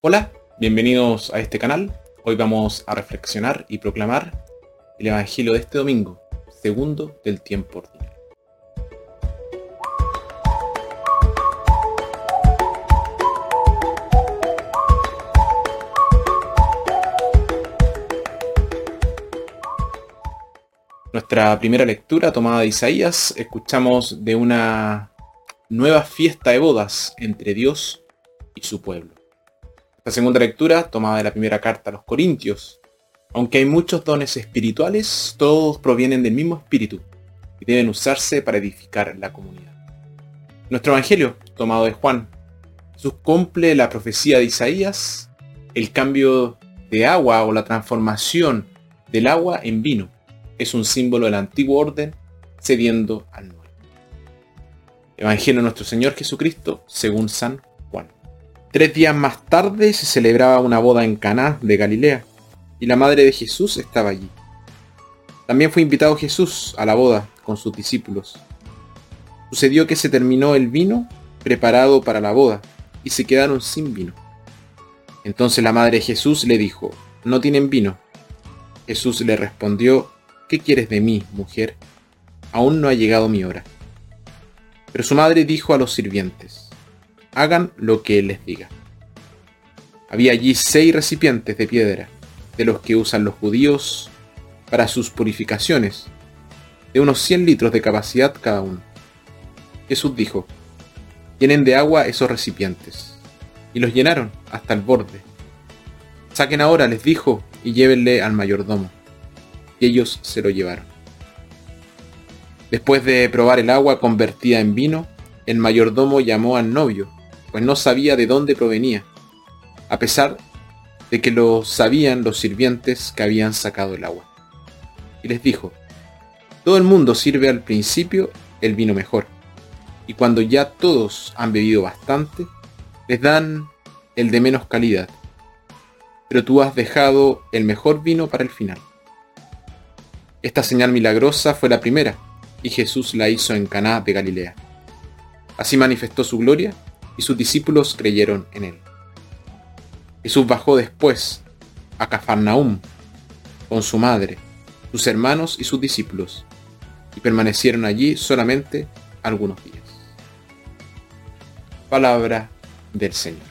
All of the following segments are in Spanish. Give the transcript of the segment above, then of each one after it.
Hola, bienvenidos a este canal. Hoy vamos a reflexionar y proclamar el Evangelio de este domingo, segundo del tiempo ordinario. Nuestra primera lectura tomada de Isaías, escuchamos de una nueva fiesta de bodas entre Dios y su pueblo. La segunda lectura, tomada de la primera carta a los Corintios. Aunque hay muchos dones espirituales, todos provienen del mismo espíritu y deben usarse para edificar la comunidad. Nuestro Evangelio, tomado de Juan, Jesús cumple la profecía de Isaías, el cambio de agua o la transformación del agua en vino. Es un símbolo del antiguo orden cediendo al nuevo. Evangelio de nuestro Señor Jesucristo según San Tres días más tarde se celebraba una boda en Caná de Galilea y la madre de Jesús estaba allí. También fue invitado Jesús a la boda con sus discípulos. Sucedió que se terminó el vino preparado para la boda y se quedaron sin vino. Entonces la madre de Jesús le dijo, no tienen vino. Jesús le respondió, ¿qué quieres de mí, mujer? Aún no ha llegado mi hora. Pero su madre dijo a los sirvientes, hagan lo que les diga. Había allí seis recipientes de piedra, de los que usan los judíos para sus purificaciones, de unos 100 litros de capacidad cada uno. Jesús dijo, llenen de agua esos recipientes, y los llenaron hasta el borde. Saquen ahora, les dijo, y llévenle al mayordomo. Y ellos se lo llevaron. Después de probar el agua convertida en vino, el mayordomo llamó al novio pues no sabía de dónde provenía, a pesar de que lo sabían los sirvientes que habían sacado el agua. Y les dijo, todo el mundo sirve al principio el vino mejor, y cuando ya todos han bebido bastante, les dan el de menos calidad, pero tú has dejado el mejor vino para el final. Esta señal milagrosa fue la primera, y Jesús la hizo en Caná de Galilea. Así manifestó su gloria y sus discípulos creyeron en él. Jesús bajó después a Cafarnaúm con su madre, sus hermanos y sus discípulos, y permanecieron allí solamente algunos días. Palabra del Señor.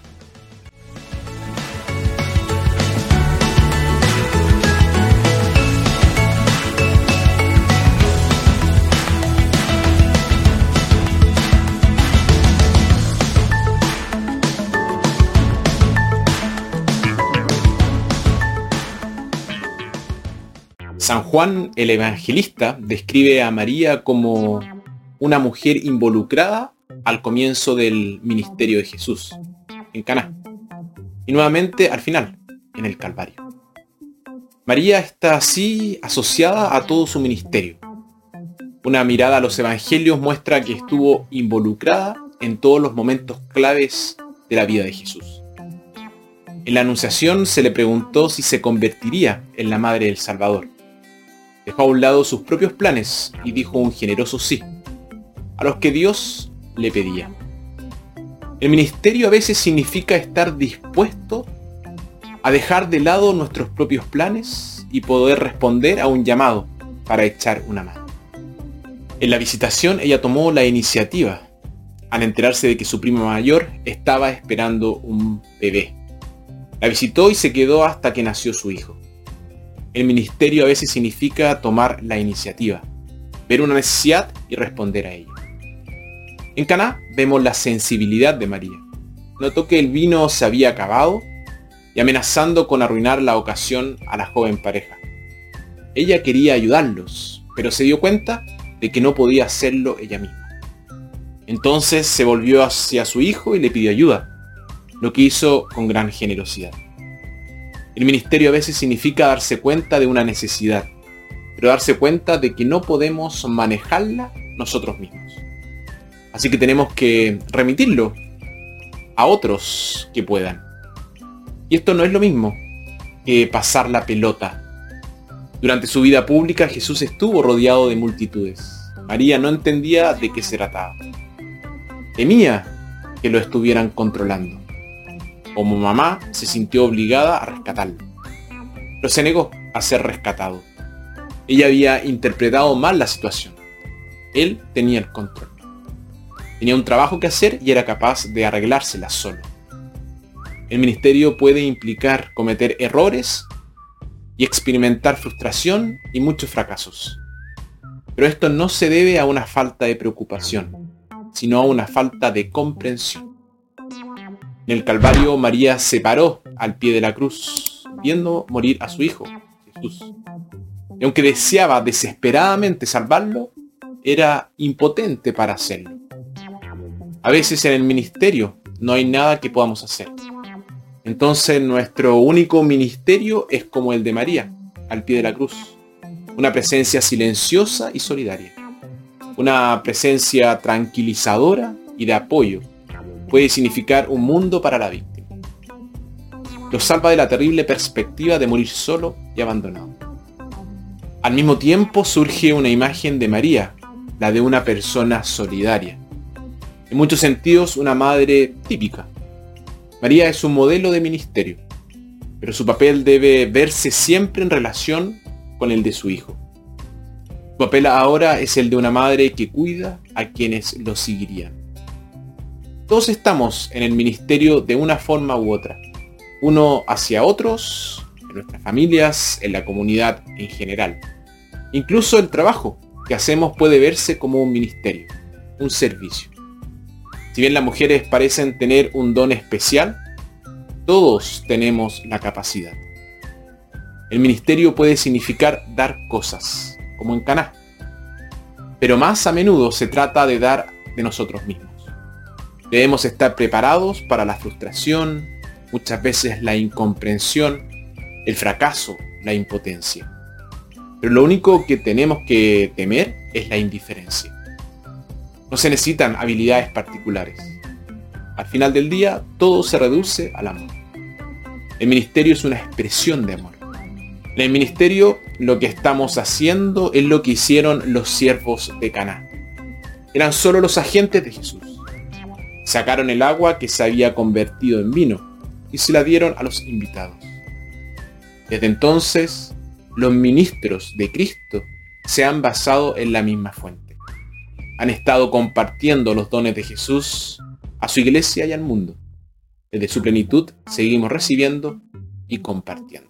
San Juan el Evangelista describe a María como una mujer involucrada al comienzo del ministerio de Jesús, en Caná, y nuevamente al final, en el Calvario. María está así asociada a todo su ministerio. Una mirada a los evangelios muestra que estuvo involucrada en todos los momentos claves de la vida de Jesús. En la Anunciación se le preguntó si se convertiría en la Madre del Salvador dejó a un lado sus propios planes y dijo un generoso sí, a los que Dios le pedía. El ministerio a veces significa estar dispuesto a dejar de lado nuestros propios planes y poder responder a un llamado para echar una mano. En la visitación ella tomó la iniciativa al enterarse de que su prima mayor estaba esperando un bebé. La visitó y se quedó hasta que nació su hijo. El ministerio a veces significa tomar la iniciativa, ver una necesidad y responder a ella. En Caná vemos la sensibilidad de María. Notó que el vino se había acabado y amenazando con arruinar la ocasión a la joven pareja. Ella quería ayudarlos, pero se dio cuenta de que no podía hacerlo ella misma. Entonces se volvió hacia su hijo y le pidió ayuda, lo que hizo con gran generosidad. El ministerio a veces significa darse cuenta de una necesidad, pero darse cuenta de que no podemos manejarla nosotros mismos. Así que tenemos que remitirlo a otros que puedan. Y esto no es lo mismo que pasar la pelota. Durante su vida pública Jesús estuvo rodeado de multitudes. María no entendía de qué se trataba. Temía que lo estuvieran controlando. Como mamá, se sintió obligada a rescatarlo. Pero se negó a ser rescatado. Ella había interpretado mal la situación. Él tenía el control. Tenía un trabajo que hacer y era capaz de arreglársela solo. El ministerio puede implicar cometer errores y experimentar frustración y muchos fracasos. Pero esto no se debe a una falta de preocupación, sino a una falta de comprensión. En el Calvario María se paró al pie de la cruz, viendo morir a su hijo, Jesús. Y aunque deseaba desesperadamente salvarlo, era impotente para hacerlo. A veces en el ministerio no hay nada que podamos hacer. Entonces nuestro único ministerio es como el de María, al pie de la cruz. Una presencia silenciosa y solidaria. Una presencia tranquilizadora y de apoyo. Puede significar un mundo para la víctima. Lo salva de la terrible perspectiva de morir solo y abandonado. Al mismo tiempo surge una imagen de María, la de una persona solidaria. En muchos sentidos una madre típica, María es un modelo de ministerio, pero su papel debe verse siempre en relación con el de su hijo. Su papel ahora es el de una madre que cuida a quienes lo seguirían. Todos estamos en el ministerio de una forma u otra, uno hacia otros, en nuestras familias, en la comunidad en general. Incluso el trabajo que hacemos puede verse como un ministerio, un servicio. Si bien las mujeres parecen tener un don especial, todos tenemos la capacidad. El ministerio puede significar dar cosas, como en Caná. Pero más a menudo se trata de dar de nosotros mismos. Debemos estar preparados para la frustración, muchas veces la incomprensión, el fracaso, la impotencia. Pero lo único que tenemos que temer es la indiferencia. No se necesitan habilidades particulares. Al final del día, todo se reduce al amor. El ministerio es una expresión de amor. En el ministerio lo que estamos haciendo es lo que hicieron los siervos de Caná. Eran solo los agentes de Jesús. Sacaron el agua que se había convertido en vino y se la dieron a los invitados. Desde entonces, los ministros de Cristo se han basado en la misma fuente han estado compartiendo los dones de Jesús a su iglesia y al mundo. Desde su plenitud seguimos recibiendo y compartiendo.